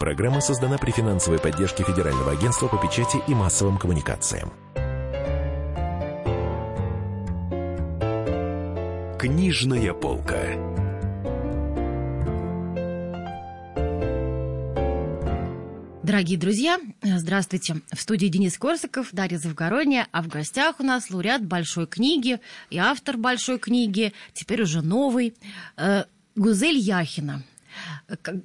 Программа создана при финансовой поддержке Федерального агентства по печати и массовым коммуникациям. Книжная полка. Дорогие друзья, здравствуйте. В студии Денис Корсаков, Дарья Завгородняя, а в гостях у нас лауреат большой книги и автор большой книги, теперь уже новый, э, Гузель Яхина.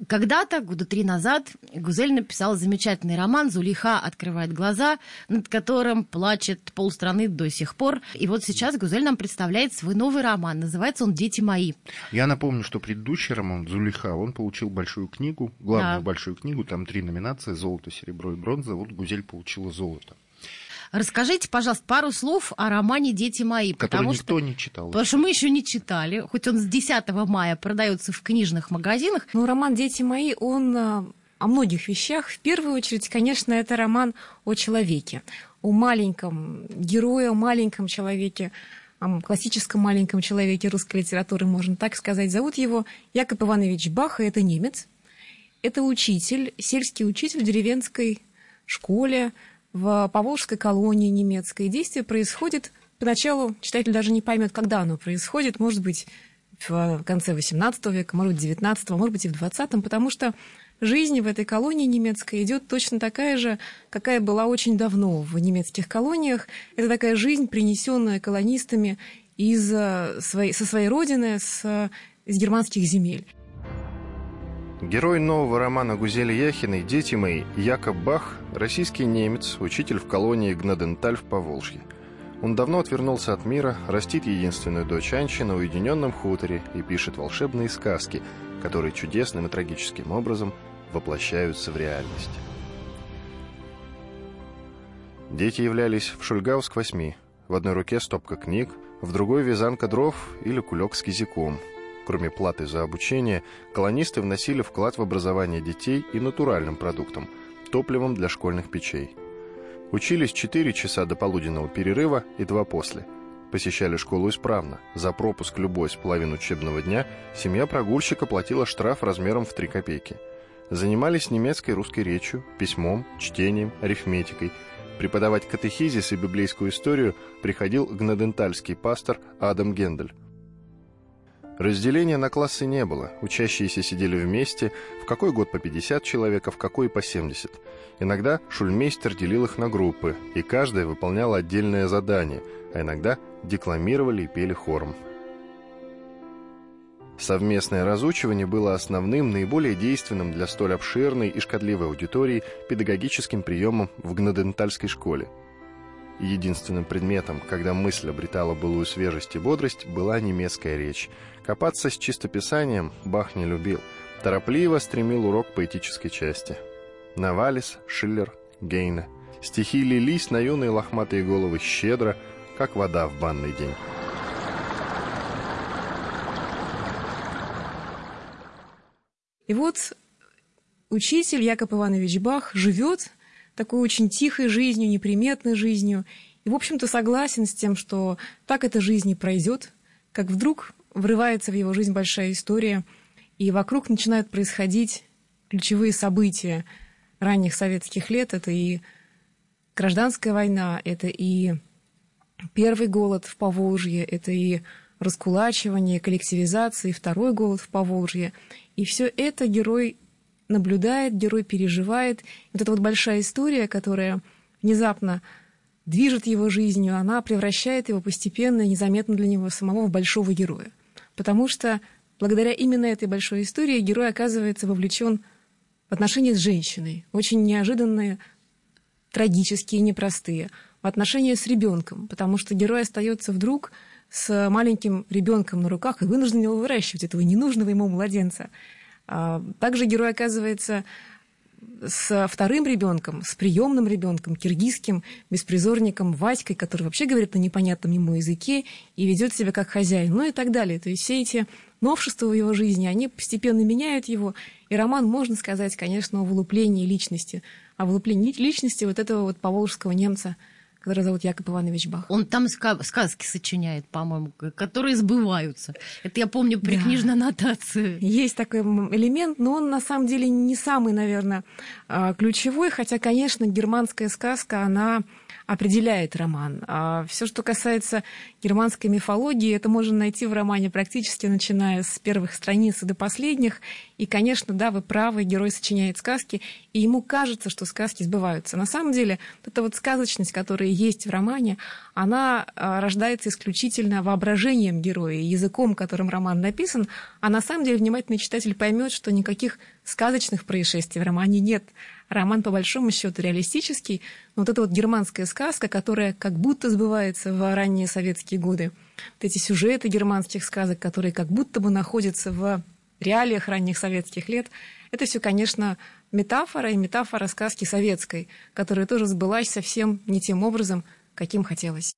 Когда-то, года три назад, Гузель написала замечательный роман «Зулиха открывает глаза», над которым плачет полстраны до сих пор. И вот сейчас Гузель нам представляет свой новый роман. Называется он «Дети мои». Я напомню, что предыдущий роман «Зулиха», он получил большую книгу, главную Да. большую книгу, там три номинации «Золото», «Серебро» и «Бронза». Вот Гузель получила «Золото», Расскажите, пожалуйста, пару слов о романе «Дети мои». который потому никто что... не читал. Потому что мы еще не читали, хоть он с 10 мая продается в книжных магазинах. Ну, роман «Дети мои», он а, о многих вещах. В первую очередь, конечно, это роман о человеке, о маленьком герое, о маленьком человеке, о классическом маленьком человеке русской литературы, можно так сказать. Зовут его Яков Иванович Бах, и это немец. Это учитель, сельский учитель в деревенской школе в Поволжской колонии немецкой. Действие происходит поначалу, читатель даже не поймет, когда оно происходит, может быть, в конце XVIII века, может быть, XIX, может быть, и в XX, потому что жизнь в этой колонии немецкой идет точно такая же, какая была очень давно в немецких колониях. Это такая жизнь, принесенная колонистами из э, своей, со своей родины, с, э, из германских земель. Герой нового романа Гузели Яхиной «Дети мои» Якоб Бах – российский немец, учитель в колонии Гнаденталь в Поволжье. Он давно отвернулся от мира, растит единственную дочь Анчи на уединенном хуторе и пишет волшебные сказки, которые чудесным и трагическим образом воплощаются в реальность. Дети являлись в Шульгауск-8. В одной руке стопка книг, в другой вязанка дров или кулек с кизиком. Кроме платы за обучение, колонисты вносили вклад в образование детей и натуральным продуктом – топливом для школьных печей. Учились 4 часа до полуденного перерыва и 2 после. Посещали школу исправно. За пропуск любой с половин учебного дня семья прогульщика платила штраф размером в 3 копейки. Занимались немецкой и русской речью, письмом, чтением, арифметикой. Преподавать катехизис и библейскую историю приходил гнадентальский пастор Адам Гендель. Разделения на классы не было. Учащиеся сидели вместе, в какой год по 50 человек, а в какой по 70. Иногда шульмейстер делил их на группы, и каждая выполняла отдельное задание, а иногда декламировали и пели хором. Совместное разучивание было основным, наиболее действенным для столь обширной и шкодливой аудитории педагогическим приемом в гнадентальской школе. Единственным предметом, когда мысль обретала былую свежесть и бодрость, была немецкая речь. Копаться с чистописанием Бах не любил. Торопливо стремил урок поэтической части. Навалис, Шиллер, Гейне. Стихи лились на юные лохматые головы щедро, как вода в банный день. И вот учитель Яков Иванович Бах живет такой очень тихой жизнью, неприметной жизнью, и, в общем-то, согласен с тем, что так эта жизнь и пройдет, как вдруг врывается в его жизнь большая история, и вокруг начинают происходить ключевые события ранних советских лет. Это и гражданская война, это и первый голод в Поволжье, это и раскулачивание, коллективизация, и второй голод в Поволжье. И все это герой наблюдает, герой переживает. Вот эта вот большая история, которая внезапно движет его жизнью, она превращает его постепенно, незаметно для него самого в большого героя. Потому что благодаря именно этой большой истории герой оказывается вовлечен в отношения с женщиной, очень неожиданные, трагические, непростые, в отношения с ребенком, потому что герой остается вдруг с маленьким ребенком на руках и вынужден его выращивать, этого ненужного ему младенца. А, Также герой оказывается с вторым ребенком, с приемным ребенком, киргизским беспризорником Васькой, который вообще говорит на непонятном ему языке и ведет себя как хозяин, ну и так далее. То есть все эти новшества в его жизни, они постепенно меняют его. И роман, можно сказать, конечно, о вылуплении личности, о вылуплении личности вот этого вот поволжского немца, который зовут Яков Иванович Бах. Он там сказки сочиняет, по-моему, которые сбываются. Это я помню при да. книжной аннотации. Есть такой элемент, но он на самом деле не самый, наверное, а, ключевой, хотя, конечно, германская сказка, она определяет роман. А все, что касается германской мифологии, это можно найти в романе практически начиная с первых страниц и до последних. И, конечно, да, вы правы, герой сочиняет сказки, и ему кажется, что сказки сбываются. На самом деле, вот эта вот сказочность, которая есть в романе, она а, рождается исключительно воображением героя, языком, которым роман написан, а на самом деле внимательный читатель поймет, что никаких сказочных происшествий в романе нет. Роман, по большому счету, реалистический, но вот эта вот германская сказка, которая как будто сбывается в ранние советские годы, вот эти сюжеты германских сказок, которые как будто бы находятся в реалиях ранних советских лет, это все, конечно, метафора и метафора сказки советской, которая тоже сбылась совсем не тем образом, каким хотелось.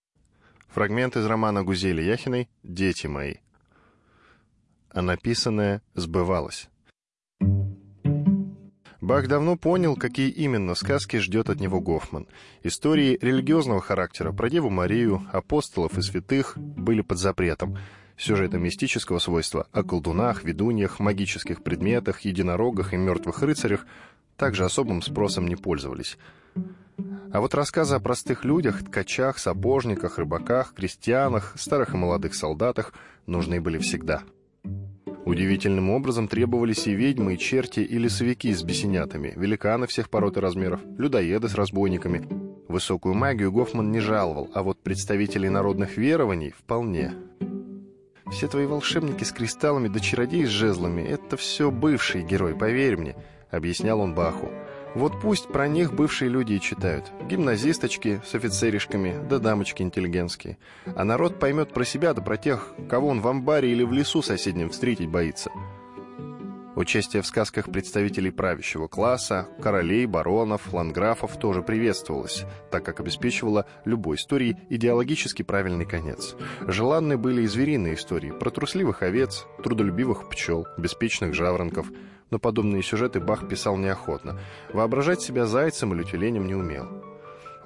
Фрагмент из романа Гузели Яхиной «Дети мои». А написанное сбывалось. Бах давно понял, какие именно сказки ждет от него Гофман. Истории религиозного характера про Деву Марию, апостолов и святых были под запретом. Сюжеты мистического свойства о колдунах, ведуньях, магических предметах, единорогах и мертвых рыцарях также особым спросом не пользовались. А вот рассказы о простых людях, ткачах, сапожниках, рыбаках, крестьянах, старых и молодых солдатах нужны были всегда – Удивительным образом требовались и ведьмы, и черти, и лесовики с бесенятами, великаны всех пород и размеров, людоеды с разбойниками. Высокую магию Гофман не жаловал, а вот представителей народных верований вполне. Все твои волшебники с кристаллами да чародеи с жезлами — это все бывший герой, поверь мне, — объяснял он Баху. Вот пусть про них бывшие люди и читают. Гимназисточки с офицеришками, да дамочки интеллигентские. А народ поймет про себя, да про тех, кого он в амбаре или в лесу соседнем встретить боится. Участие в сказках представителей правящего класса, королей, баронов, ландграфов тоже приветствовалось, так как обеспечивало любой истории идеологически правильный конец. Желанны были и звериные истории про трусливых овец, трудолюбивых пчел, беспечных жаворонков – но подобные сюжеты Бах писал неохотно. Воображать себя зайцем или тюленем не умел.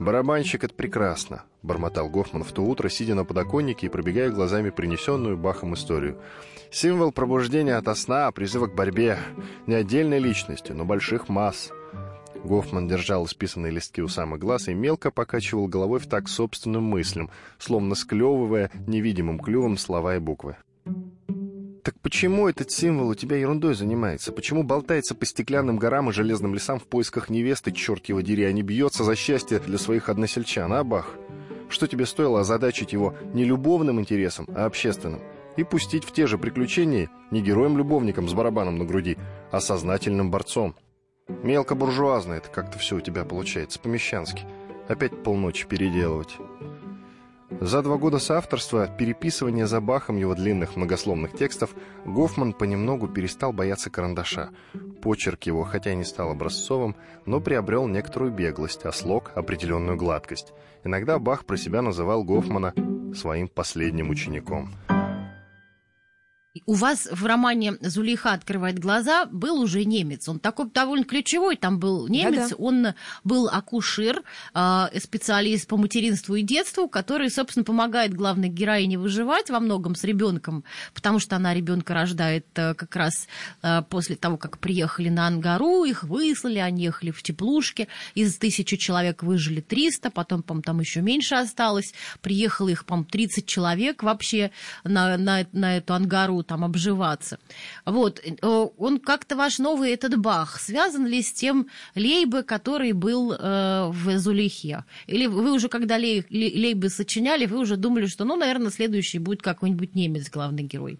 «Барабанщик — это прекрасно», — бормотал Гофман в то утро, сидя на подоконнике и пробегая глазами принесенную Бахом историю. «Символ пробуждения ото сна, призыва к борьбе. Не отдельной личности, но больших масс». Гофман держал исписанные листки у самых глаз и мелко покачивал головой в так собственным мыслям, словно склевывая невидимым клювом слова и буквы. Почему этот символ у тебя ерундой занимается? Почему болтается по стеклянным горам и железным лесам в поисках невесты, черт его дери, а не бьется за счастье для своих односельчан, а, Бах? Что тебе стоило озадачить его не любовным интересом, а общественным? И пустить в те же приключения не героем-любовником с барабаном на груди, а сознательным борцом? Мелко-буржуазно это как-то все у тебя получается, помещански. Опять полночи переделывать. За два года соавторства, переписывания за Бахом его длинных многословных текстов, Гофман понемногу перестал бояться карандаша. Почерк его, хотя и не стал образцовым, но приобрел некоторую беглость, а слог — определенную гладкость. Иногда Бах про себя называл Гофмана своим последним учеником. У вас в романе «Зулейха открывает глаза» был уже немец. Он такой довольно ключевой, там был немец. Да-да. Он был акушер, а, специалист по материнству и детству, который, собственно, помогает главной героине выживать во многом с ребенком, потому что она ребенка рождает э, как раз э, после того, как приехали на Ангару, их выслали, они ехали в теплушке. Из тысячи человек выжили 300, потом, по там еще меньше осталось. Приехало их, по 30 человек вообще на, на, на эту Ангару там обживаться. Вот, э, он как-то ваш новый этот Бах связан ли с тем Лейбе, который был э, в Зулихе? Или вы уже, когда Лей, Лейбе сочиняли, вы уже думали, что, ну, наверное, следующий будет какой-нибудь немец, главный герой?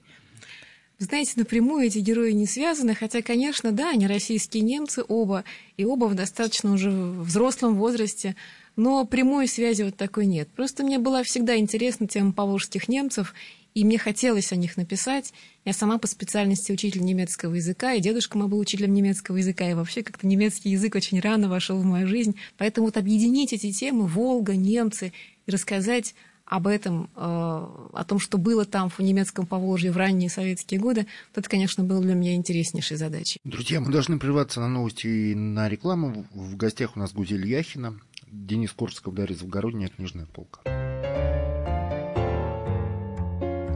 Знаете, напрямую эти герои не связаны, хотя, конечно, да, они российские немцы оба, и оба в достаточно уже взрослом возрасте, но прямой связи вот такой нет. Просто мне была всегда интересна тема поволжских немцев, и мне хотелось о них написать. Я сама по специальности учитель немецкого языка, и дедушка мой был учителем немецкого языка, и вообще как-то немецкий язык очень рано вошел в мою жизнь. Поэтому вот объединить эти темы, Волга, немцы, и рассказать об этом, э, о том, что было там в немецком Поволжье в ранние советские годы, вот это, конечно, было для меня интереснейшей задачей. Друзья, мы должны прерваться на новости и на рекламу. В гостях у нас Гузель Яхина, Денис Корсков, Дарья Завгородняя, «Книжная полка».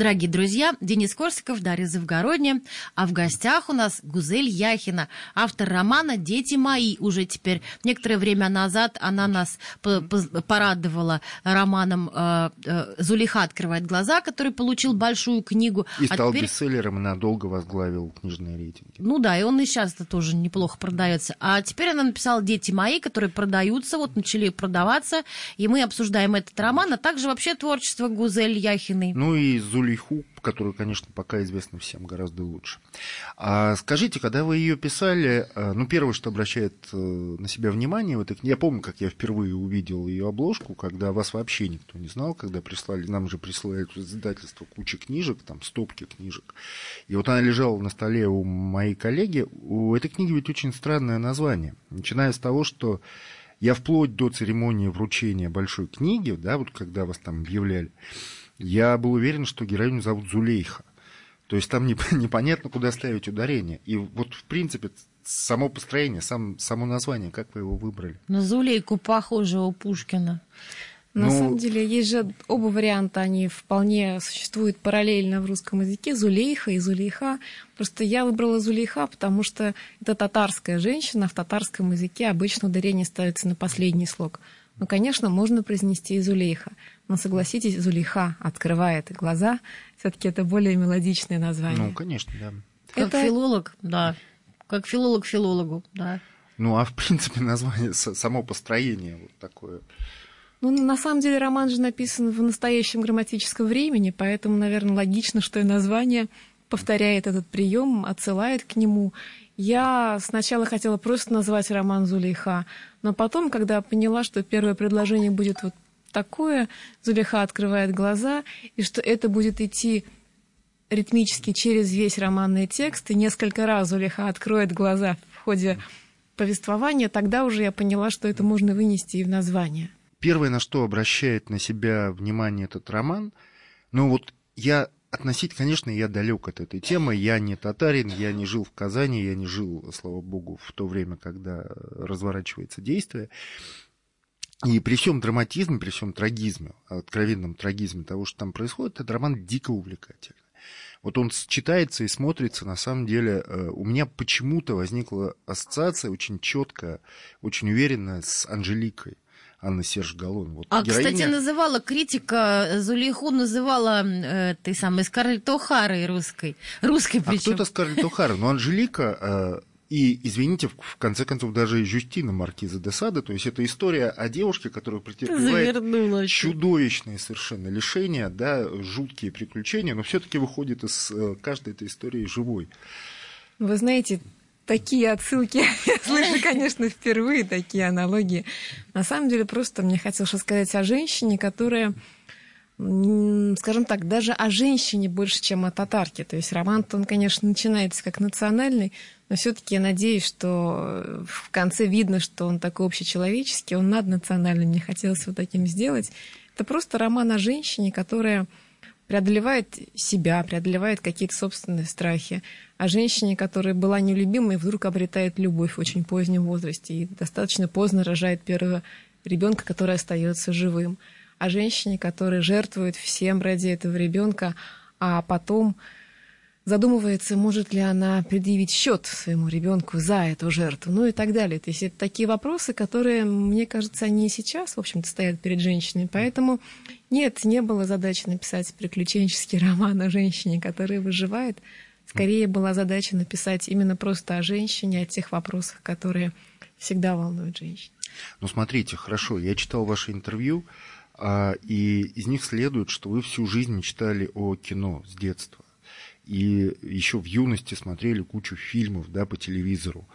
Дорогие друзья, Денис Корсиков, Дарья Завгородня, а в гостях у нас Гузель Яхина, автор романа «Дети мои». Уже теперь некоторое время назад она нас порадовала романом э, э, «Зулиха открывает глаза», который получил большую книгу. И а стал теперь... бестселлером и надолго возглавил книжные рейтинги. Ну да, и он и сейчас -то тоже неплохо продается. А теперь она написала «Дети мои», которые продаются, вот начали продаваться, и мы обсуждаем этот роман, а также вообще творчество Гузель Яхиной. Ну и Зулиха Лиху, которую, конечно, пока известна всем гораздо лучше. А скажите, когда вы ее писали, э, ну, первое, что обращает э, на себя внимание в книге, я помню, как я впервые увидел ее обложку, когда вас вообще никто не знал, когда прислали, нам же присылают из издательства куча книжек, там, стопки книжек. И вот она лежала на столе у моей коллеги. У этой книги ведь очень странное название. Начиная с того, что я вплоть до церемонии вручения большой книги, да, вот когда вас там объявляли, я был уверен, что героиню зовут Зулейха. То есть там непонятно, куда ставить ударение. И вот, в принципе, само построение, сам, само название, как вы его выбрали? На Зулейку похоже у Пушкина. На ну, самом деле, есть же оба варианта, они вполне существуют параллельно в русском языке, Зулейха и Зулейха. Просто я выбрала Зулейха, потому что это татарская женщина, в татарском языке обычно ударение ставится на последний слог. Ну, конечно, можно произнести и Зулейха. Но согласитесь, Зулейха открывает глаза. Все-таки это более мелодичное название. Ну, конечно, да. Как это... филолог, да. Как филолог филологу, да. Ну, а в принципе название, само построение вот такое. Ну, на самом деле роман же написан в настоящем грамматическом времени, поэтому, наверное, логично, что и название повторяет этот прием, отсылает к нему. Я сначала хотела просто назвать роман Зулейха, но потом, когда поняла, что первое предложение будет вот такое, Зулейха открывает глаза, и что это будет идти ритмически через весь романный текст, и несколько раз Зулейха откроет глаза в ходе повествования, тогда уже я поняла, что это можно вынести и в название. Первое, на что обращает на себя внимание этот роман, ну вот я относить, конечно, я далек от этой темы. Я не татарин, я не жил в Казани, я не жил, слава богу, в то время, когда разворачивается действие. И при всем драматизме, при всем трагизме, откровенном трагизме того, что там происходит, этот роман дико увлекательный. Вот он читается и смотрится, на самом деле, э, у меня почему-то возникла ассоциация очень четкая, очень уверенная с Анжеликой. Анна Серж Галлон. Вот а, героиня... кстати, называла критика Зулейху, называла э, той самой Скарлетт О'Харой русской. Русской причем. А кто-то Скарлетт О'Хара, но Анжелика... Э, и, извините, в конце концов, даже Жюстина Маркиза де Сада, то есть это история о девушке, которая претерпевает чудовищные совершенно лишения, да, жуткие приключения, но все таки выходит из э, каждой этой истории живой. Вы знаете, такие отсылки я слышу, конечно, впервые, такие аналогии. На самом деле, просто мне хотелось сказать о женщине, которая скажем так, даже о женщине больше, чем о татарке. То есть роман он, конечно, начинается как национальный, но все-таки я надеюсь, что в конце видно, что он такой общечеловеческий, он наднациональный, мне хотелось вот таким сделать. Это просто роман о женщине, которая преодолевает себя, преодолевает какие-то собственные страхи. О женщине, которая была нелюбимой, вдруг обретает любовь в очень позднем возрасте и достаточно поздно рожает первого ребенка, который остается живым. О женщине, которая жертвует всем ради этого ребенка, а потом задумывается, может ли она предъявить счет своему ребенку за эту жертву, ну и так далее. То есть это такие вопросы, которые, мне кажется, они и сейчас, в общем-то, стоят перед женщинами. Поэтому нет, не было задачи написать приключенческий роман о женщине, которая выживает. Скорее была задача написать именно просто о женщине, о тех вопросах, которые всегда волнуют женщин. Ну, смотрите, хорошо, я читал ваше интервью, а, и из них следует, что вы всю жизнь мечтали о кино с детства и еще в юности смотрели кучу фильмов да, по телевизору.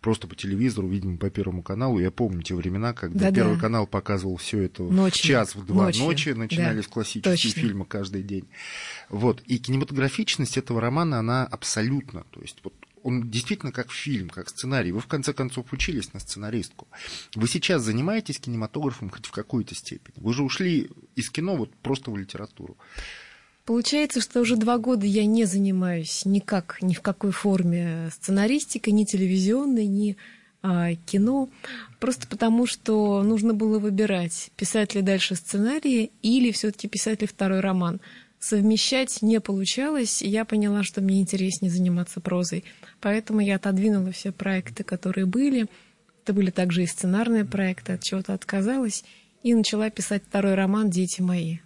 Просто по телевизору, видимо, по Первому каналу. Я помню те времена, когда Да-да. Первый канал показывал все это в Ночью. час, в два Ночью. ночи, начинались Да, классические точно. фильмы каждый день. Вот. И кинематографичность этого романа, она абсолютно, то есть вот он действительно как фильм, как сценарий. Вы, в конце концов, учились на сценаристку. Вы сейчас занимаетесь кинематографом хоть в какой-то степени. Вы же ушли из кино вот просто в литературу. Получается, что уже два года я не занимаюсь никак, ни в какой форме сценаристикой, ни телевизионной, ни а, кино, просто потому что нужно было выбирать, писать ли дальше сценарии или все-таки писать ли второй роман. Совмещать не получалось, и я поняла, что мне интереснее заниматься прозой. Поэтому я отодвинула все проекты, которые были. Это были также и сценарные проекты, от чего-то отказалась, и начала писать второй роман «Дети мои».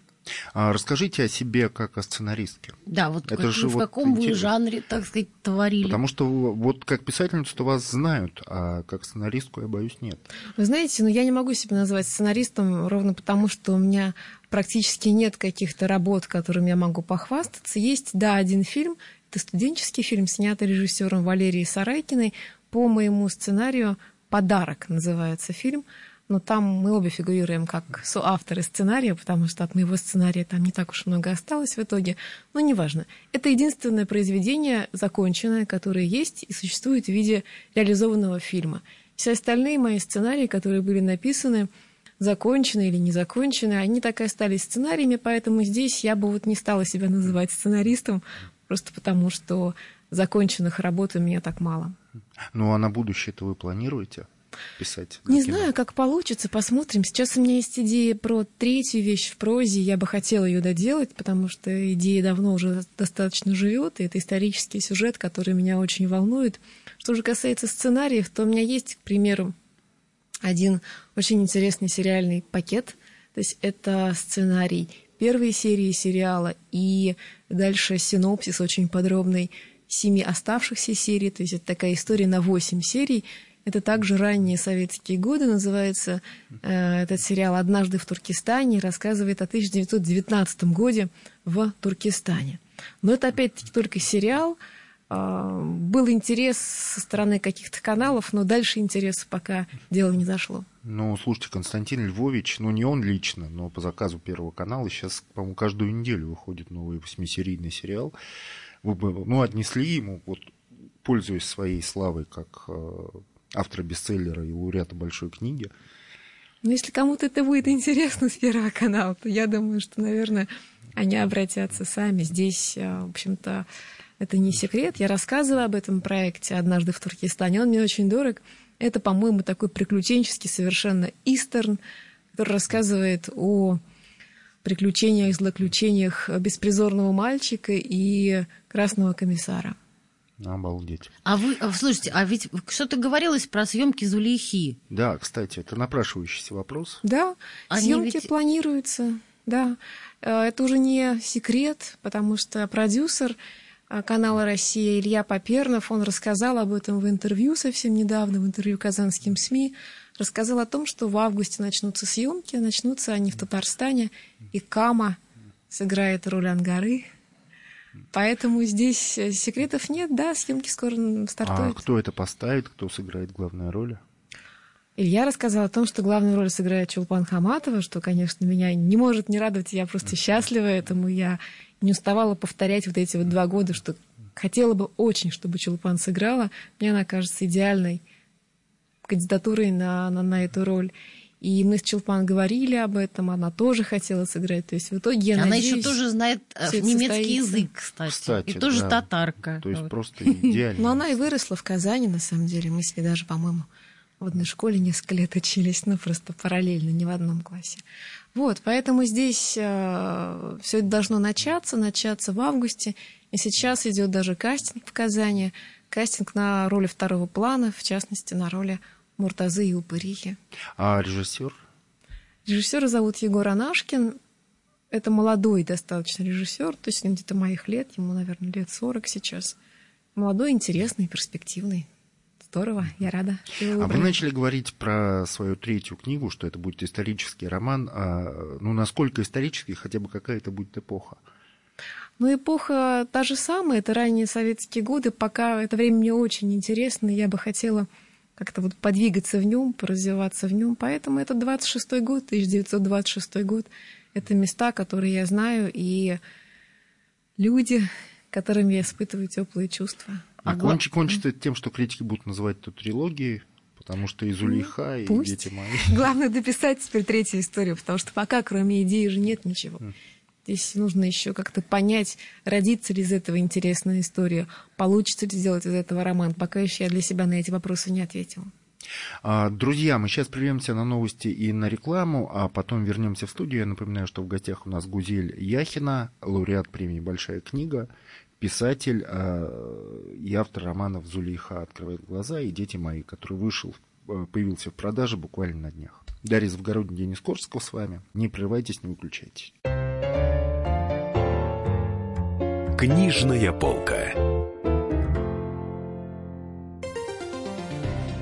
А расскажите о себе как о сценаристке. Да, вот Это как- же в вот каком вы интересно. жанре, так сказать, творили? Потому что вот как писательницу-то вас знают, а как сценаристку, я боюсь, нет. Вы знаете, ну я не могу себя назвать сценаристом ровно потому, что у меня практически нет каких-то работ, которыми я могу похвастаться. Есть, да, один фильм, это студенческий фильм, снятый режиссером Валерией Сарайкиной по моему сценарию «Подарок» называется фильм. Но там мы обе фигурируем как соавторы сценария, потому что от моего сценария там не так уж много осталось в итоге. Но неважно. Это единственное произведение законченное, которое есть и существует в виде реализованного фильма. Все остальные мои сценарии, которые были написаны, закончены или не закончены, они так и остались сценариями, поэтому здесь я бы вот не стала себя называть сценаристом, просто потому что законченных работ у меня так мало. Ну а на будущее-то вы планируете писать? Не знаю, как получится, посмотрим. Сейчас у меня есть идея про третью вещь в прозе, я бы хотела ее доделать, потому что идея давно уже достаточно живет, и это исторический сюжет, который меня очень волнует. Что же касается сценариев, то у меня есть, к примеру, один очень интересный сериальный пакет. То есть это сценарий первой серии сериала и дальше синопсис очень подробный семи оставшихся серий. То есть это такая история на восемь серий. Это также ранние советские годы. Называется э, этот сериал «Однажды в Туркестане» рассказывает о 1919 годе в Туркестане. Но это опять-таки только сериал. А, Был интерес со стороны каких-то каналов, но дальше интереса пока дело не зашло. Ну, слушайте, Константин Львович, ну не он лично, но по заказу Первого канала сейчас, по-моему, каждую неделю выходит новый восьмисерийный сериал. Вы бы, ну, отнесли ему, вот, пользуясь своей славой как э, автора бестселлера и лауреата большой книги, Но если кому-то это будет интересно с Первого канала, то я думаю, что, наверное, они обратятся сами. Здесь, э, в общем-то, это не секрет. Я рассказывала об этом проекте однажды в Туркестане. Он мне очень дорог. Это, по-моему, такой приключенческий совершенно истерн, который рассказывает о приключениях, злоключениях беспризорного мальчика и красного комиссара. Обалдеть. А вы, а, слушайте, а ведь что-то говорилось про съемки Зулейхи. Да, кстати, это напрашивающийся вопрос. Да, Они съемки ведь- планируются, да. Э, Это уже не секрет, потому что продюсер э, канала «Россия» Илья Попернов, он рассказал об этом в интервью совсем недавно, в интервью казанским СМИ, рассказал о том, что в августе начнутся съемки, начнутся они в Татарстане, и Кама сыграет роль Ангары. Поэтому здесь э, секретов нет, да, съемки скоро А стартуют. кто это поставит, кто сыграет главную роль? Илья рассказал о том, что главную роль сыграет Чулпан Хаматова, что, конечно, меня не может не радовать, я просто счастлива этому. Я не уставала повторять вот эти вот два года, что хотела бы очень, чтобы Чулпан сыграла. Мне она кажется идеальной кандидатурой на, на, на эту роль. И мы с Чулпан говорили об этом, она тоже хотела сыграть. То есть в итоге я Она надеюсь... еще тоже знает э, немецкий состоится. язык, кстати. Кстати, и тоже да. татарка. То есть Вот. просто идеально. Но она и выросла в Казани, на самом деле. Мы с ней даже, по-моему, в одной школе несколько лет учились, ну, просто параллельно, не в одном классе. Вот, поэтому здесь все это должно начаться, начаться в августе. И сейчас идет даже кастинг в Казани. Кастинг на роли второго плана, в частности, на роли Муртазы и Упырихи. А режиссер? Режиссера зовут Егор Анашкин. Это молодой достаточно режиссер, то есть где-то моих лет, ему, наверное, лет 40 сейчас. Молодой, интересный, перспективный. Здорово, я рада. А вы начали говорить про свою третью книгу, что это будет исторический роман. А, ну, насколько исторический, хотя бы какая-то будет эпоха? Ну, эпоха та же самая, это ранние советские годы. Пока это время мне очень интересно, я бы хотела как-то вот подвигаться в нем, поразвиваться в нем. Поэтому это 26-й год, 1926 год. Это места, которые я знаю, и люди, которым я испытываю теплые чувства. А, а конч, кончится это тем, что критики будут называть эту трилогией, потому что и Зулейха, и Пусть. дети мои. Главное дописать теперь третью историю, потому что пока кроме идеи же нет ничего. Здесь нужно еще как-то понять, родится ли из этого интересная история, получится ли сделать из этого роман. Пока еще я для себя на эти вопросы не ответила. А, друзья, мы сейчас прервемся на новости и на рекламу, а потом вернемся в студию. Я напоминаю, что в гостях у нас Гузель Яхина, лауреат премии «Большая книга», писатель а, и автор романов «Зулейха открывает глаза» и «Дети мои», который вышел, а, появился в продаже буквально на днях. Дарья Завгородний, Денис Корсков с вами. Не прерывайтесь, не выключайтесь. Книжная полка.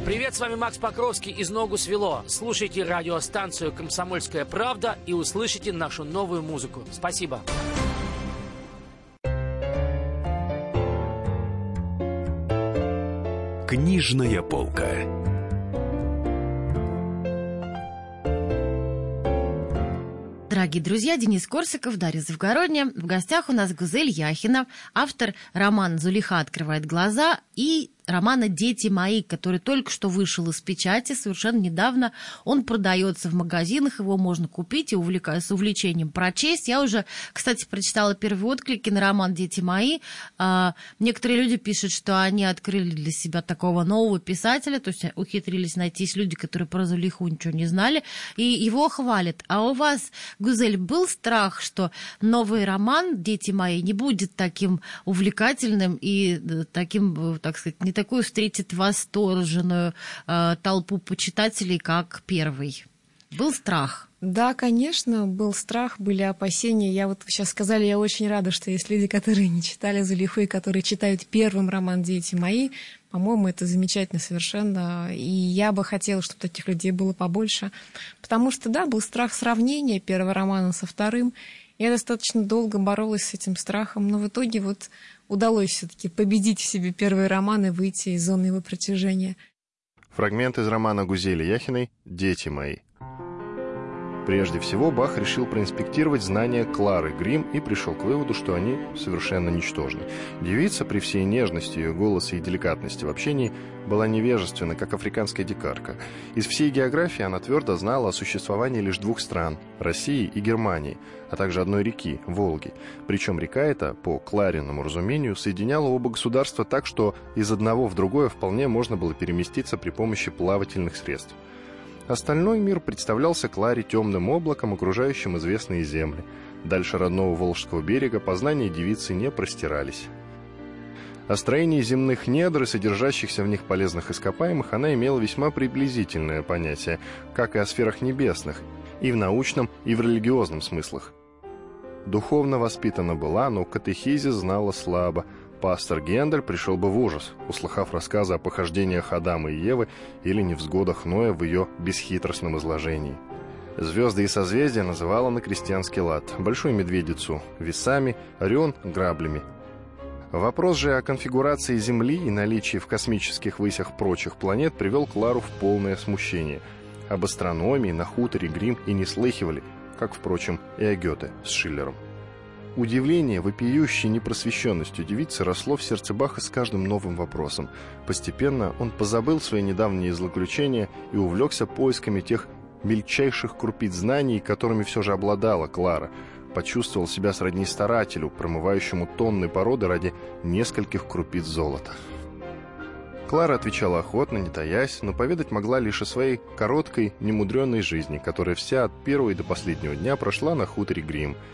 Привет, с вами Макс Покровский из «Ногу свело». Слушайте радиостанцию «Комсомольская правда» и услышите нашу новую музыку. Спасибо. Книжная полка. Дорогие друзья, Денис Корсаков, Дарья Завгородня. В гостях у нас Гузель Яхина, автор романа «Зулиха открывает глаза» и романа «Дети мои», который только что вышел из печати совершенно недавно. Он продается в магазинах, его можно купить и увлекаясь с увлечением прочесть. Я уже, кстати, прочитала первые отклики на роман «Дети мои». А, некоторые люди пишут, что они открыли для себя такого нового писателя, то есть ухитрились найтись люди, которые про Зулиху ничего не знали, и его хвалят. А у вас, Гузель, был страх, что новый роман «Дети мои» не будет таким увлекательным и э, таким, э, так сказать, не такую встретит восторженную э, толпу почитателей, как первый? Был страх? Да, конечно, был страх, были опасения. Я вот сейчас сказали, я очень рада, что есть люди, которые не читали Зулиху и которые читают первым роман «Дети мои». По-моему, это замечательно совершенно. И я бы хотела, чтобы таких людей было побольше. Потому что, да, был страх сравнения первого романа со вторым. Я достаточно долго боролась с этим страхом, но в итоге вот удалось все-таки победить в себе первый роман и выйти из зоны его протяжения. Фрагмент из романа Гузели Яхиной «Дети мои». Прежде всего, Бах решил проинспектировать знания Клары Грим и пришел к выводу, что они совершенно ничтожны. Девица, при всей нежности ее голоса и деликатности в общении, была невежественна, как африканская дикарка. Из всей географии она твердо знала о существовании лишь двух стран – России и Германии, а также одной реки – Волги. Причем река эта, по Клариному разумению, соединяла оба государства так, что из одного в другое вполне можно было переместиться при помощи плавательных средств. Остальной мир представлялся Кларе темным облаком, окружающим известные земли. Дальше родного Волжского берега познания девицы не простирались. О строении земных недр и содержащихся в них полезных ископаемых она имела весьма приблизительное понятие, как и о сферах небесных, и в научном, и в религиозном смыслах. Духовно воспитана была, но катехизис знала слабо – Пастор Гендель пришел бы в ужас, услыхав рассказы о похождениях Адама и Евы или невзгодах Ноя в ее бесхитростном изложении. Звезды и созвездия называла на крестьянский лад, большую медведицу – весами, Орион – граблями. Вопрос же о конфигурации Земли и наличии в космических высях прочих планет привел Клару в полное смущение. Об астрономии на хуторе Грим и не слыхивали, как, впрочем, и о Гёте с Шиллером. Удивление, вопиющей непросвещенностью девицы, росло в сердце Баха с каждым новым вопросом. Постепенно он позабыл свои недавние злоключения и увлекся поисками тех мельчайших крупиц знаний, которыми все же обладала Клара. Почувствовал себя сродни старателю, промывающему тонны породы ради нескольких крупиц золота. Клара отвечала охотно, не таясь, но поведать могла лишь о своей короткой, немудренной жизни, которая вся от первого до последнего дня прошла на хуторе Грим –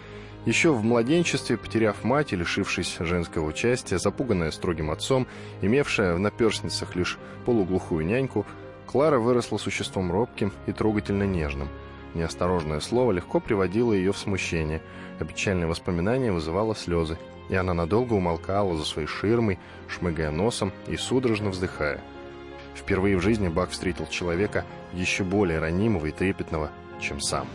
еще в младенчестве, потеряв мать и лишившись женского участия, запуганная строгим отцом, имевшая в наперстницах лишь полуглухую няньку, Клара выросла существом робким и трогательно нежным. Неосторожное слово легко приводило ее в смущение, а печальное воспоминание вызывало слезы, и она надолго умолкала за своей ширмой, шмыгая носом и судорожно вздыхая. Впервые в жизни Бак встретил человека еще более ранимого и трепетного, чем сам.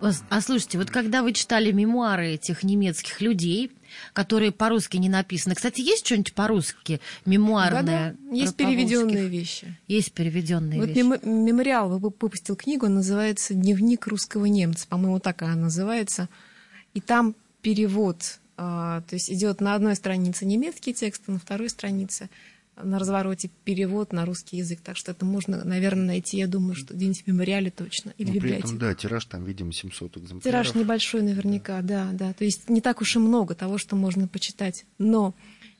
А слушайте, вот когда вы читали мемуары этих немецких людей, которые по-русски не написаны. Кстати, есть что-нибудь по-русски мемуарное? Да, да. Есть переведенные вещи. Есть переведенные вот вещи. Вот мемориал выпустил книгу, называется «Дневник русского немца». По-моему, так она называется. И там перевод, а, то есть идет на одной странице немецкий текст, а на второй странице на развороте перевод на русский язык. Так что это можно, наверное, найти, я думаю, что где-нибудь в мемориале точно. Или Но библиотеке. При этом, да, тираж там, видимо, 700 экземпляров. Тираж небольшой наверняка, да. да, да. То есть не так уж и много того, что можно почитать. Но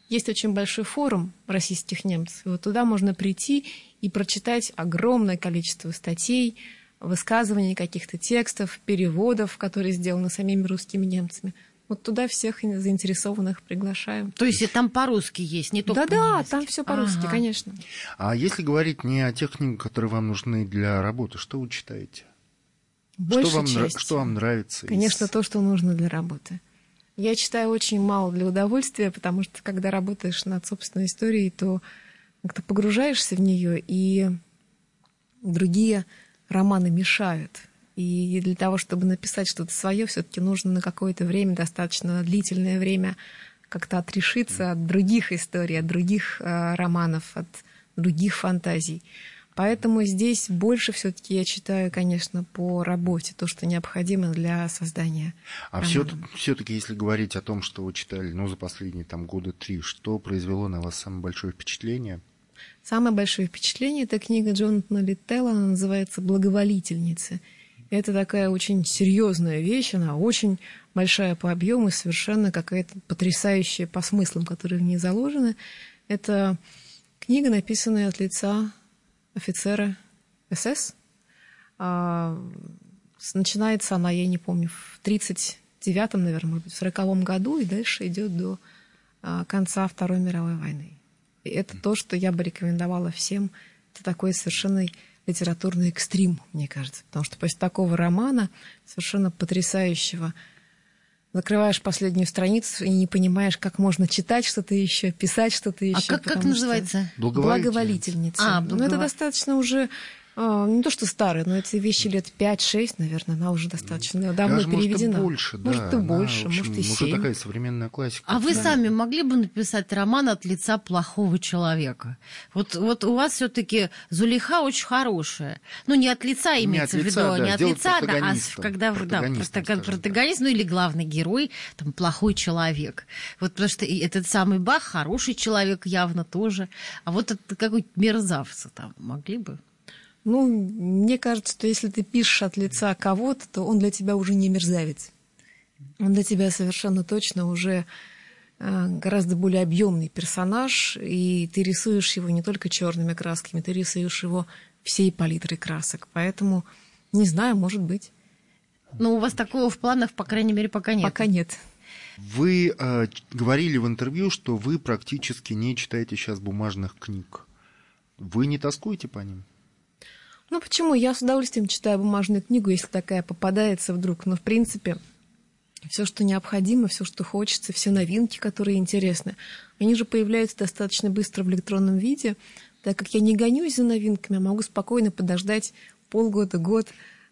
есть очень большой форум российских немцев. И вот туда можно прийти и прочитать огромное количество статей, высказываний каких-то текстов, переводов, которые сделаны самими русскими немцами. Вот туда всех заинтересованных приглашаем. То есть и там по-русски есть, не только Да-да, там все по-русски, ага. конечно. А если говорить не о тех книгах, которые вам нужны для работы, что вы читаете? Большей что, вам, части. что вам нравится? Конечно, из... то, что нужно для работы. Я читаю очень мало для удовольствия, потому что когда работаешь над собственной историей, то как-то погружаешься в нее, и другие романы мешают. И для того, чтобы написать что-то свое, все-таки нужно на какое-то время, достаточно длительное время, как-то отрешиться от других историй, от других э, романов, от других фантазий. Поэтому здесь больше все-таки я читаю, конечно, по работе, то, что необходимо для создания. А все-таки, если говорить о том, что вы читали, ну, за последние там года три, что произвело на вас самое большое впечатление? Самое большое впечатление это книга Джонатана Литтелла, она называется «Благоволительница». Это такая очень серьезная вещь, она очень большая по объему и совершенно какая-то потрясающая по смыслам, которые в ней заложены. Это книга, написанная от лица офицера СС. А, начинается она, я не помню, в 39-м, наверное, может быть, в 40-м году и дальше идет до а, конца Второй мировой войны. И это то, что я бы рекомендовала всем. Это такой совершенно литературный экстрим, мне кажется. Потому что после такого романа, совершенно потрясающего, закрываешь последнюю страницу и не понимаешь, как можно читать что-то еще, писать что-то еще. А как, как называется? Благоволительница. Благоволительница. А, благово... Ну, это достаточно уже а, не то, что старая, но эти вещи лет 5-6, наверное, она уже достаточно давно Даже, переведена. Может, и больше, да. Может, и Она, больше, общем, может, и уже 7. такая современная классика. А вы Да. сами могли бы написать роман от лица плохого человека? Вот, вот у вас все-таки Зулиха очень хорошая. Ну, не от лица Не имеется от в лица, виду, да, не от лица, да, а с- протагонистом. когда вы- да, протагонист, ну или главный герой, там, плохой человек. Вот потому что и этот самый Бах хороший человек явно тоже. А вот это какой-то мерзавца там могли бы? Ну, мне кажется, что если ты пишешь от лица кого-то, то он для тебя уже не мерзавец. Он для тебя совершенно точно уже э, гораздо более объемный персонаж, и ты рисуешь его не только черными красками, ты рисуешь его всей палитрой красок. Поэтому, не знаю, может быть. Но у вас такого в планах, по крайней мере, пока нет. Пока нет. Вы э, говорили в интервью, что вы практически не читаете сейчас бумажных книг. Вы не тоскуете по ним? Ну почему? Я с удовольствием читаю бумажную книгу, если такая попадается вдруг. Но в принципе, все, что необходимо, все, что хочется, все новинки, которые интересны, они же появляются достаточно быстро в электронном виде. Так как я не гонюсь за новинками, а могу спокойно подождать полгода, год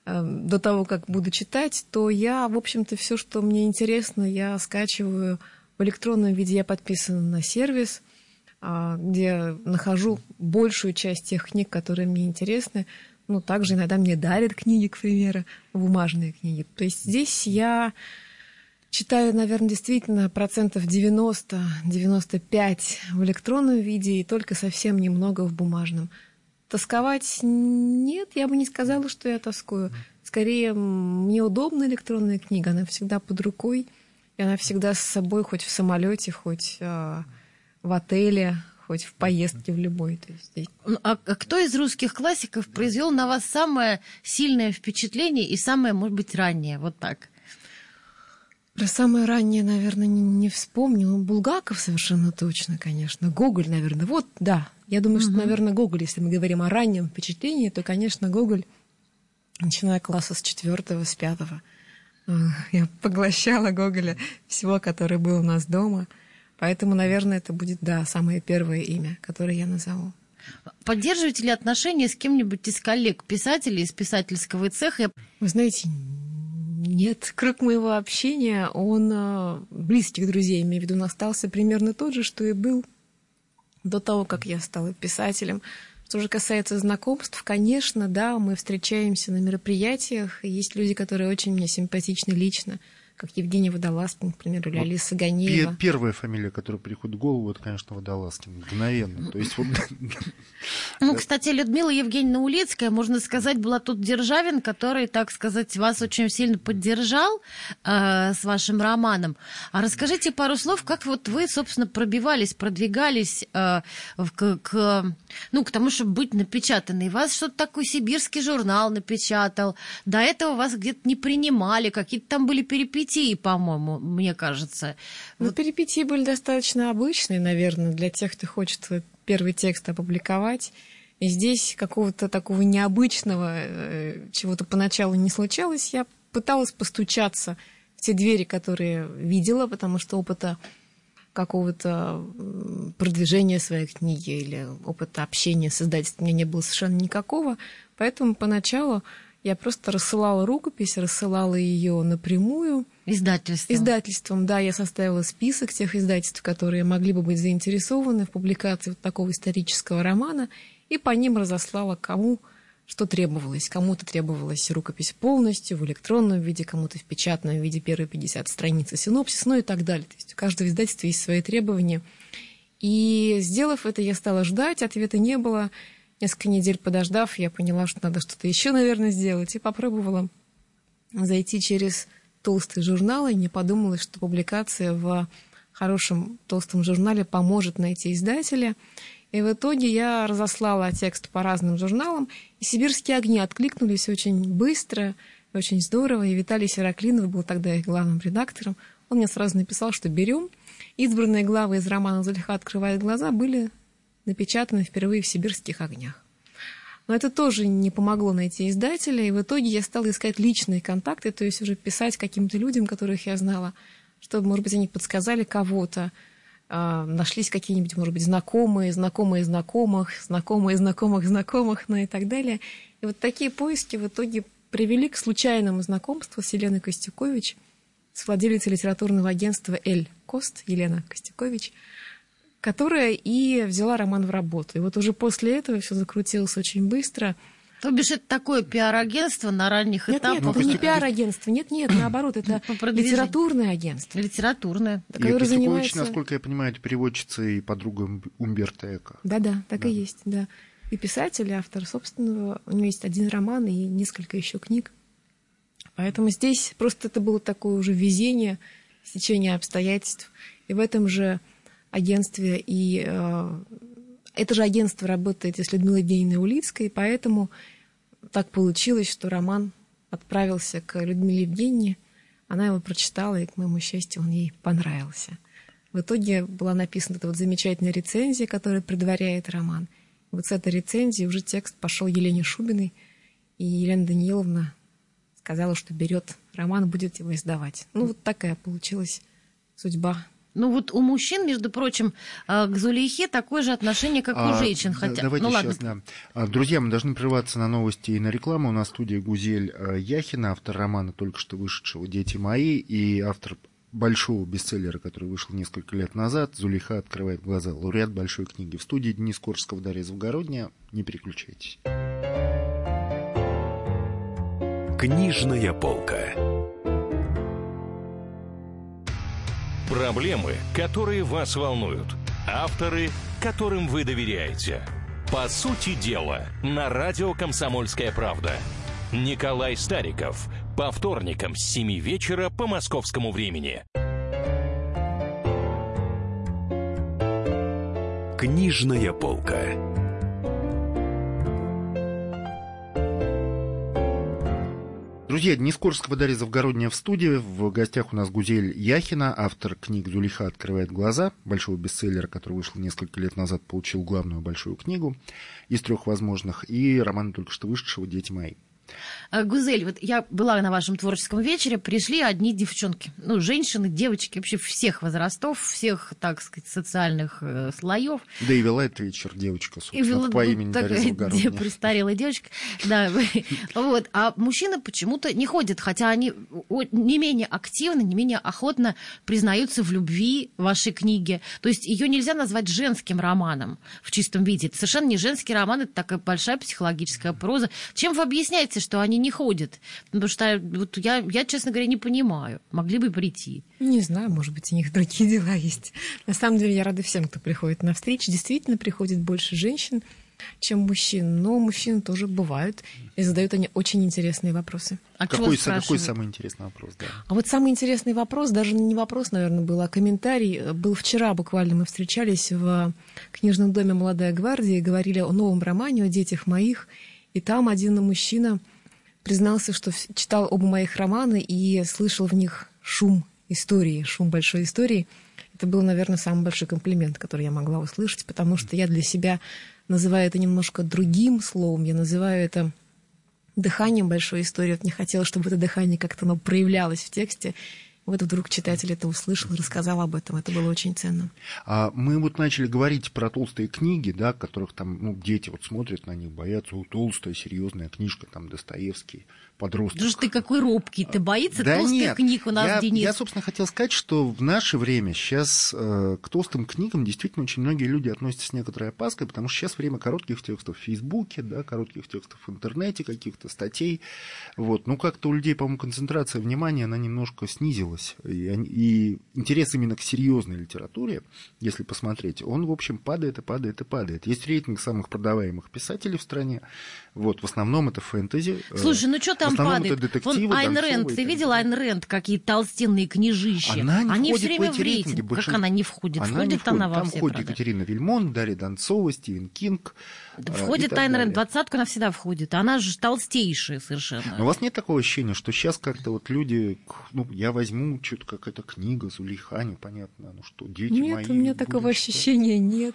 э, до того, как буду читать, то я, в общем-то, все, что мне интересно, я скачиваю в электронном виде. Я подписана на сервис, где нахожу большую часть тех книг, которые мне интересны. Ну, также иногда мне дарят книги, к примеру, бумажные книги. То есть здесь я читаю, наверное, действительно процентов 90-95 в электронном виде и только совсем немного в бумажном. Тосковать нет, я бы не сказала, что я тоскую. Скорее, мне удобна электронная книга, она всегда под рукой, и она всегда с собой, хоть в самолете, хоть а, в отеле, хоть в поездке в любой. То есть Ну, А, а кто из русских классиков произвел на вас самое сильное впечатление и самое, может быть, раннее? Вот так. Про самое раннее, наверное, не, не вспомню. Ну, Булгаков совершенно точно, конечно. Гоголь, наверное. Вот, да. Я думаю, что, наверное, Гоголь, если мы говорим о раннем впечатлении, то, конечно, Гоголь, начиная класса с четвертого, с пятого. А, Я поглощала Гоголя всего, который был у нас дома. Поэтому, наверное, это будет, да, самое первое имя, которое я назову. Поддерживаете ли отношения с кем-нибудь из коллег, писателей из писательского цеха? Вы знаете, Нет, круг моего общения, он э, близких друзей, имею в виду, остался примерно тот же, что и был до того, как я стала писателем. Что же касается знакомств, конечно, да, мы встречаемся на мероприятиях, есть люди, которые очень мне симпатичны лично – как Евгений Водолазкин, например, или вот Алиса Ганеева. Первая фамилия, которая приходит в голову, это, конечно, Водолазкин, мгновенно. То есть вот... Ну, кстати, Людмила Евгеньевна Улицкая, можно сказать, была тут Державин, который, так сказать, вас очень сильно поддержал э, с вашим романом. А расскажите пару слов, как вот вы, собственно, пробивались, продвигались э, к, к, ну, к тому, чтобы быть напечатанной. Вас что-то такой сибирский журнал напечатал. До этого вас где-то не принимали, какие-то там были переписи перипетии, по-моему, мне кажется. Ну, вот. перипетии были достаточно обычные, наверное, для тех, кто хочет первый текст опубликовать. И здесь какого-то такого необычного, э, чего-то поначалу не случалось. Я пыталась постучаться в те двери, которые видела, потому что опыта какого-то продвижения своей книги или опыта общения с издательством у меня не было совершенно никакого. Поэтому поначалу я просто рассылала рукопись, рассылала ее напрямую. Издательством. Издательством, да. Я составила список тех издательств, которые могли бы быть заинтересованы в публикации вот такого исторического романа, и по ним разослала кому что требовалось. Кому-то требовалась рукопись полностью, в электронном виде, кому-то в печатном виде, первые 50 страниц, синопсис, ну и так далее. То есть у каждого издательства есть свои требования. И сделав это, я стала ждать, ответа не было. Несколько недель подождав, я поняла, что надо что-то еще, наверное, сделать, и попробовала зайти через толстый журнал, и не подумала, что публикация в хорошем толстом журнале поможет найти издателя. И в итоге я разослала текст по разным журналам, и «Сибирские огни» откликнулись очень быстро, очень здорово, и Виталий Сираклинов был тогда их главным редактором. Он мне сразу написал, что берем. Избранные главы из романа «Зульха открывает глаза» были напечатаны впервые в «Сибирских огнях». Но это тоже не помогло найти издателя, и в итоге я стала искать личные контакты, то есть уже писать каким-то людям, которых я знала, чтобы, может быть, они подсказали кого-то, а, нашлись какие-нибудь, может быть, знакомые, знакомые знакомых, знакомые знакомых знакомых, ну и так далее. И вот такие поиски в итоге привели к случайному знакомству с Еленой Костюкович, с владелицей литературного агентства «Эль Кост» Елена Костюкович – которая и взяла роман в работу. И вот уже после этого все закрутилось очень быстро. То бишь это такое пиар-агентство на ранних нет, этапах? Нет, это не пиар-агентство, нет, нет, наоборот, это литературное агентство. Литературное. Которое занимается... насколько я понимаю, это переводчица и подруга Умберто Эко. Да-да, так да. и есть, да. И писатель, и автор собственного, у него есть один роман и несколько еще книг. Поэтому здесь просто это было такое уже везение, стечение обстоятельств. И в этом же агентстве, и э, это же агентство работает с Людмилой Евгеньевной Улицкой, поэтому так получилось, что роман отправился к Людмиле Евгеньевне, она его прочитала, и, к моему счастью, он ей понравился. В итоге была написана эта вот замечательная рецензия, которая предваряет роман. Вот с этой рецензии уже текст пошел Елене Шубиной, и Елена Данииловна сказала, что берет роман, будет его издавать. Ну, вот такая получилась судьба ну вот у мужчин, между прочим, э, к Зулейхе такое же отношение, как а, у женщин. Хотя... Давайте ну, сейчас, ладно. да. Друзья, мы должны прерваться на новости и на рекламу. У нас в студии Гузель э, Яхина, автор романа, только что вышедшего «Дети мои», и автор большого бестселлера, который вышел несколько лет назад. Зулейха открывает глаза. Лауреат большой книги. В студии Денис Корсков, Дарья Завгородняя. Не переключайтесь. Книжная полка. Проблемы, которые вас волнуют. Авторы, которым вы доверяете. По сути дела, на радио «Комсомольская правда». Николай Стариков. По вторникам с 7 вечера по московскому времени. Книжная полка. Друзья, Денис Корского, Дарья Завгородняя в студии. В гостях у нас Гузель Яхина, автор книг «Зулиха открывает глаза», большого бестселлера, который вышел несколько лет назад, получил главную большую книгу из трех возможных, и роман только что вышедшего «Дети мои». А, Гузель, вот я была на вашем творческом вечере, пришли одни девчонки, ну, женщины, девочки, вообще всех возрастов, всех, так сказать, социальных э, слоев. Да и вела этот вечер девочка, собственно, И была по имени такая де- престарелая девочка. Да, вот. А мужчины почему-то не ходят, хотя они не менее активно, не менее охотно признаются в любви вашей книги. То есть ее нельзя назвать женским романом в чистом виде. Это совершенно не женский роман, это такая большая психологическая проза. Чем вы объясняете, что они не ходят? Потому что вот я, я, честно говоря, не понимаю. Могли бы прийти. Не знаю, может быть, у них другие дела есть. На самом деле я рада всем, кто приходит на встречи. Действительно, приходит больше женщин, чем мужчин. Но мужчины тоже бывают. И задают они очень интересные вопросы. А Какой, какой самый интересный вопрос, да? А вот самый интересный вопрос, даже не вопрос, наверное, был, а комментарий. Был вчера буквально, мы встречались в книжном доме «Молодая гвардия» и говорили о новом романе, о детях моих. И там один мужчина признался, что читал оба моих романа и слышал в них шум истории, шум большой истории. Это был, наверное, самый большой комплимент, который я могла услышать, потому что я для себя называю это немножко другим словом. Я называю это дыханием большой истории. Вот не хотела, чтобы это дыхание как-то оно проявлялось в тексте. Вот вдруг читатель это услышал рассказал об этом. Это было очень ценно. А мы вот начали говорить про толстые книги, да, которых там, ну, дети вот смотрят на них, боятся, о, толстая, серьезная книжка, там, Достоевский, подросток. Слушай, ты какой робкий, ты боится Да толстых нет, книг у нас, я, Денис? Я, собственно, хотел сказать, что в наше время сейчас э, к толстым книгам действительно очень многие люди относятся с некоторой опаской, потому что сейчас время коротких текстов в Фейсбуке, да, коротких текстов в интернете, каких-то статей. Вот. Ну, как-то у людей, по-моему, концентрация внимания, она немножко снизилась. И, они- и интерес именно к серьезной литературе, если посмотреть, он, в общем, падает и падает и падает. Есть рейтинг самых продаваемых писателей в стране. Вот. В основном это фэнтези. э, Слушай, ну что там падает? это детективы, Вон Айн Рэнд, ты видел. Айн Рэнд, какие толстенные книжищи? Она не Они входит все время в в эти рейтинги. рейтинг. Как она не входит? Она входит не входит. она во Там все входит продажи. Екатерина Вильмон, Дарья Донцова, Стивен Кинг. Да э, Входит Айн Рэнд, двадцатку она всегда входит. Она же толстейшая совершенно. Но у вас нет такого ощущения, что сейчас как-то вот люди, ну, я возьму что-то какая-то книга, Зулейха, непонятно, ну что, дети мои. Нет, у меня будут такого читать. ощущения нет.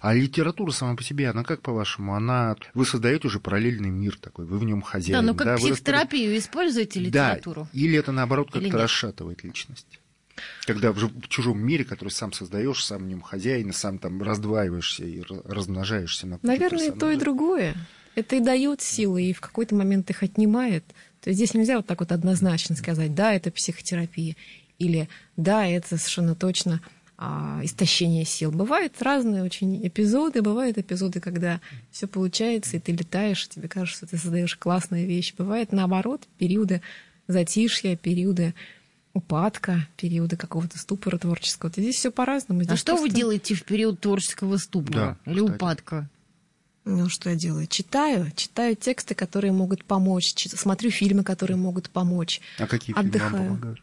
А литература сама по себе, она как по-вашему, она, вы создаете уже параллельный мир такой, вы в нем хозяин. да, ну как вы психотерапию используете распри- литературу? Да, или это наоборот Или как-то нет? расшатывает личность. Когда в, чужом мире, который сам создаешь, сам в нем хозяин, сам там раздваиваешься и ра- размножаешься на Наверное, и то, и другое. Это и дает силы, и в какой-то момент их отнимает. То есть здесь нельзя вот так вот однозначно сказать, да, это психотерапия, или да, это совершенно точно а, истощение сил. Бывают разные очень эпизоды, бывают эпизоды, когда все получается, и ты летаешь, и тебе кажется, что ты создаешь классные вещи. Бывает наоборот, периоды затишья, периоды упадка, периоды какого-то ступора творческого. Вот здесь все по-разному. А Здесь что вы просто- делаете в период творческого ступора Да, или кстати. упадка? Ну, что я делаю? Читаю. Читаю тексты, которые могут помочь. чит- Смотрю фильмы, которые могут помочь. А какие фильмы вам Отдыхаю. помогают?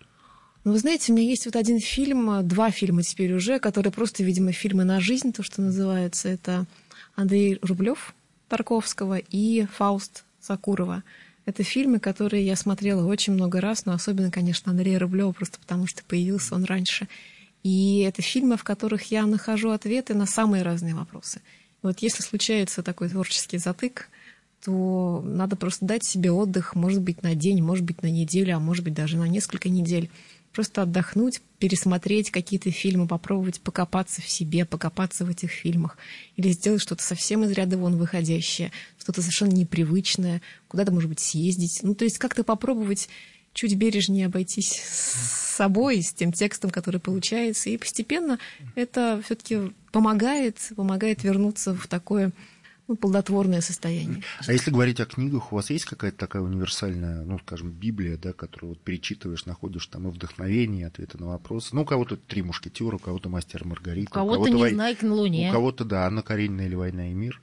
Ну, вы знаете, у меня есть вот один фильм, э, два фильма теперь уже, которые просто, видимо, фильмы на жизнь, то, что называется. Это Андрей Рублев Тарковского и Фауст Сакурова. Это фильмы, которые я смотрела очень много раз, но особенно, конечно, Андрея Рублева, просто потому что появился он раньше. И это фильмы, в которых я нахожу ответы на самые разные вопросы. Вот если случается такой творческий затык, то надо просто дать себе отдых, может быть, на день, может быть, на неделю, а может быть, даже на несколько недель. Просто отдохнуть, пересмотреть какие-то фильмы, попробовать покопаться в себе, покопаться в этих фильмах. Или сделать что-то совсем из ряда вон выходящее, что-то совершенно непривычное, куда-то, может быть, съездить. Ну, то есть как-то попробовать чуть бережнее обойтись с собой, с тем текстом, который получается. И постепенно это все-таки помогает, помогает вернуться в такое ну, плодотворное состояние. А если говорить о книгах, у вас есть какая-то такая универсальная, ну, скажем, Библия, да, которую вот перечитываешь, находишь там и вдохновение, и ответы на вопросы? Ну, у кого-то «Три мушкетера», у кого-то «Мастер Маргарита», У кого-то кого-то вой- «Незнайка на Луне». У кого-то, да, «Анна Каренина» или «Война и мир».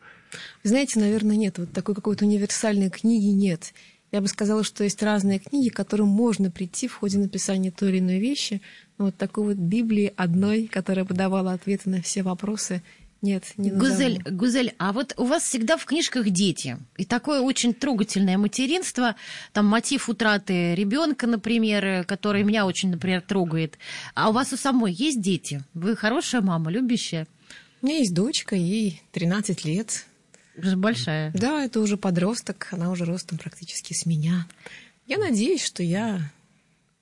Вы знаете, наверное, нет. Вот такой какой-то универсальной книги нет. Я бы сказала, что есть разные книги, к которым можно прийти в ходе написания той или иной вещи. Но вот такой вот Библии одной, которая бы давала ответы на все вопросы, нет, не назову. Гузель, Гузель, а вот у вас всегда в книжках дети. И такое очень трогательное материнство. Там мотив утраты ребенка, например, который меня очень, например, трогает. А у вас у самой есть дети? Вы хорошая мама, любящая? У меня есть дочка, ей 13 лет. Уже большая. Да, это уже подросток, она уже ростом практически с меня. Я надеюсь, что я,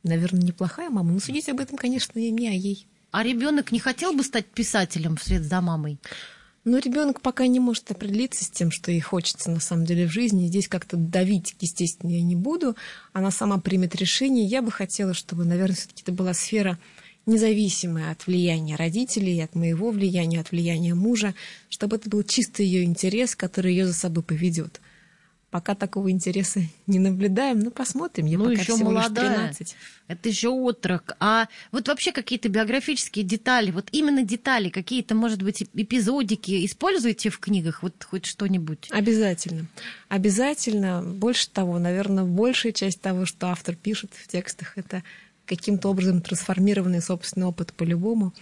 наверное, неплохая мама. Но судить об этом, конечно, не мне, а ей. А ребенок не хотел бы стать писателем вслед за мамой? Но ребенок пока не может определиться с тем, что ей хочется на самом деле в жизни. Здесь как-то давить, естественно, я не буду. Она сама примет решение. Я бы хотела, чтобы, наверное, все-таки это была сфера независимая от влияния родителей, от моего влияния, от влияния мужа, чтобы это был чисто ее интерес, который ее за собой поведет. Пока такого интереса не наблюдаем, но посмотрим. Я ну, пока еще всего молодая. лишь 13. Это еще отрок. А вот вообще какие-то биографические детали, вот именно детали, какие-то, может быть, эпизодики используете в книгах? Вот хоть что-нибудь? Обязательно. Обязательно. Больше того, наверное, большая часть того, что автор пишет в текстах, это каким-то образом трансформированный собственный опыт по-любому.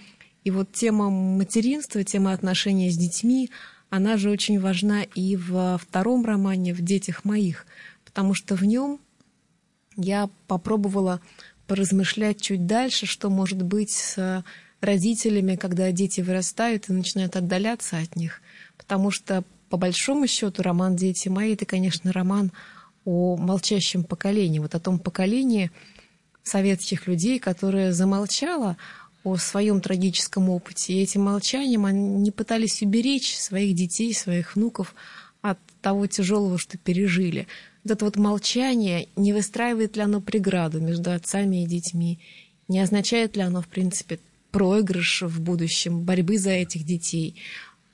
И вот тема материнства, тема отношений с детьми, она же очень важна и во втором романе «В детях моих», потому что в нем я попробовала поразмышлять чуть дальше, что может быть с родителями, когда дети вырастают и начинают отдаляться от них. Потому что, по большому счету, роман «Дети мои» — это, конечно, роман о молчащем поколении, вот о том поколении советских людей, которое замолчало о своем трагическом опыте. И этим молчанием они пытались уберечь своих детей, своих внуков от того тяжелого, что пережили. Вот это вот молчание, не выстраивает ли оно преграду между отцами и детьми, не означает ли оно, в принципе, проигрыш в будущем, борьбы за этих детей,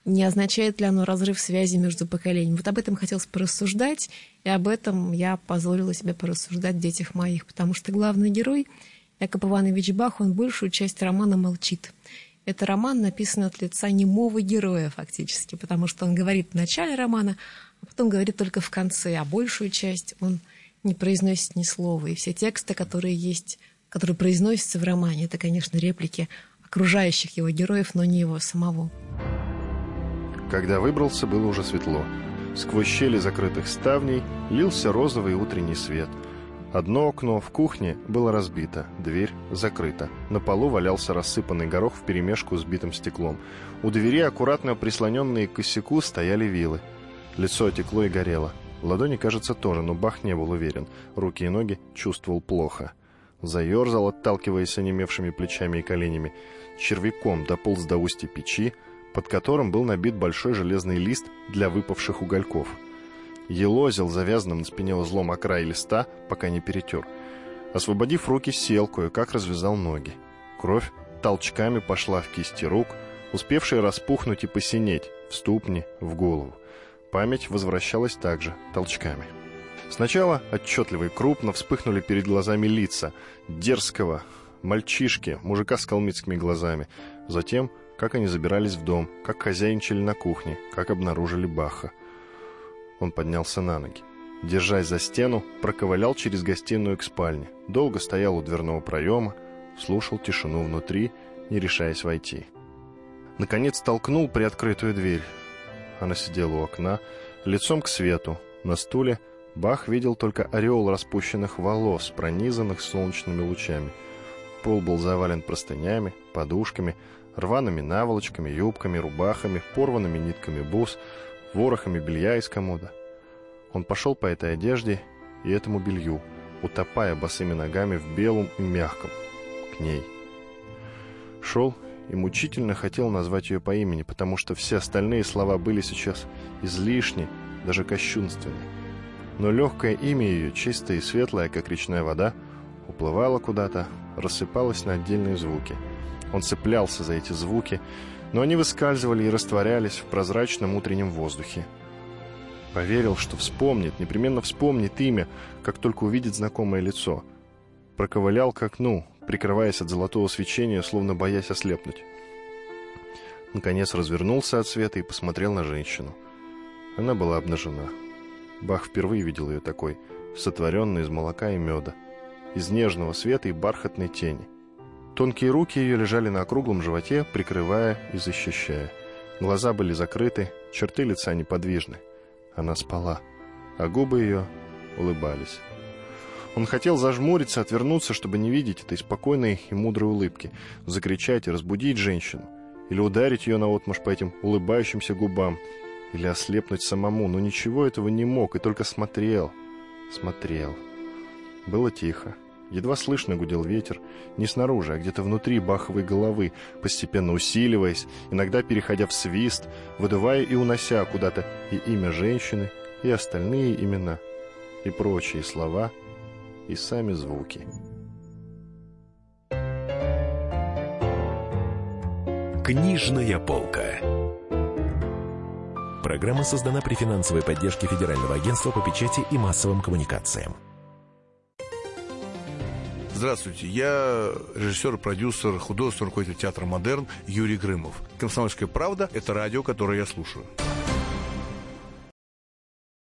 не означает ли оно разрыв связи между поколениями. Вот об этом хотелось порассуждать, и об этом я позволила себе порассуждать детях моих, потому что главный герой — Яков Иванович Бах, он большую часть романа молчит. Это роман написан от лица немого героя фактически, потому что он говорит в начале романа, а потом говорит только в конце, а большую часть он не произносит ни слова. И все тексты, которые есть, которые произносятся в романе, это, конечно, реплики окружающих его героев, но не его самого. Когда выбрался, было уже светло. Сквозь щели закрытых ставней лился розовый утренний свет — Одно окно в кухне было разбито, дверь закрыта. На полу валялся рассыпанный горох вперемешку с битым стеклом. У двери, аккуратно прислоненные к косяку, стояли вилы. Лицо отекло и горело. Ладони, кажется, тоже, но Бах не был уверен. Руки и ноги чувствовал плохо. Заерзал, отталкиваясь онемевшими плечами и коленями. Червяком дополз до устья печи, под которым был набит большой железный лист для выпавших угольков — елозил завязанным на спине узлом о край листа, пока не перетер. Освободив руки, сел, кое-как развязал ноги. Кровь толчками пошла в кисти рук, успевшие распухнуть и посинеть, в ступни, в голову. Память возвращалась также толчками. Сначала отчетливо и крупно вспыхнули перед глазами лица дерзкого мальчишки, мужика с калмыцкими глазами. Затем, как они забирались в дом, как хозяйничали на кухне, как обнаружили Баха. Он поднялся на ноги. Держась за стену, проковылял через гостиную к спальне. Долго стоял у дверного проема, слушал тишину внутри, не решаясь войти. Наконец толкнул приоткрытую дверь. Она сидела у окна, лицом к свету. На стуле Бах видел только ореол распущенных волос, пронизанных солнечными лучами. Пол был завален простынями, подушками, рваными наволочками, юбками, рубахами, порванными нитками бус — ворохами белья из комода. Он пошел по этой одежде и этому белью, утопая босыми ногами в белом и мягком, к ней. Шел и мучительно хотел назвать ее по имени, потому что все остальные слова были сейчас излишни, даже кощунственны. Но легкое имя ее, чистое и светлое, как речная вода, уплывало куда-то, рассыпалось на отдельные звуки. Он цеплялся за эти звуки, но они выскальзывали и растворялись в прозрачном утреннем воздухе. Поверил, что вспомнит, непременно вспомнит имя, как только увидит знакомое лицо. Проковылял к окну, прикрываясь от золотого свечения, словно боясь ослепнуть. Наконец развернулся от света и посмотрел на женщину. Она была обнажена. Бах впервые видел ее такой, сотворенной из молока и меда, из нежного света и бархатной тени — Тонкие руки ее лежали на округлом животе, прикрывая и защищая. Глаза были закрыты, черты лица неподвижны. Она спала, а губы ее улыбались. Он хотел зажмуриться, отвернуться, чтобы не видеть этой спокойной и мудрой улыбки, закричать и разбудить женщину, или ударить ее наотмашь по этим улыбающимся губам, Или ослепнуть самому, но ничего этого не мог, и только смотрел, смотрел. Было тихо. Едва слышно гудел ветер, не снаружи, а где-то внутри баховой головы, постепенно усиливаясь, иногда переходя в свист, выдувая и унося куда-то и имя женщины, и остальные имена, и прочие слова, и сами звуки. Книжная полка. Программа создана при финансовой поддержке Федерального агентства по печати и массовым коммуникациям. Здравствуйте, я режиссер, продюсер, художественный руководитель театра «Модерн» Юрий Грымов. «Комсомольская правда» — это радио, которое я слушаю.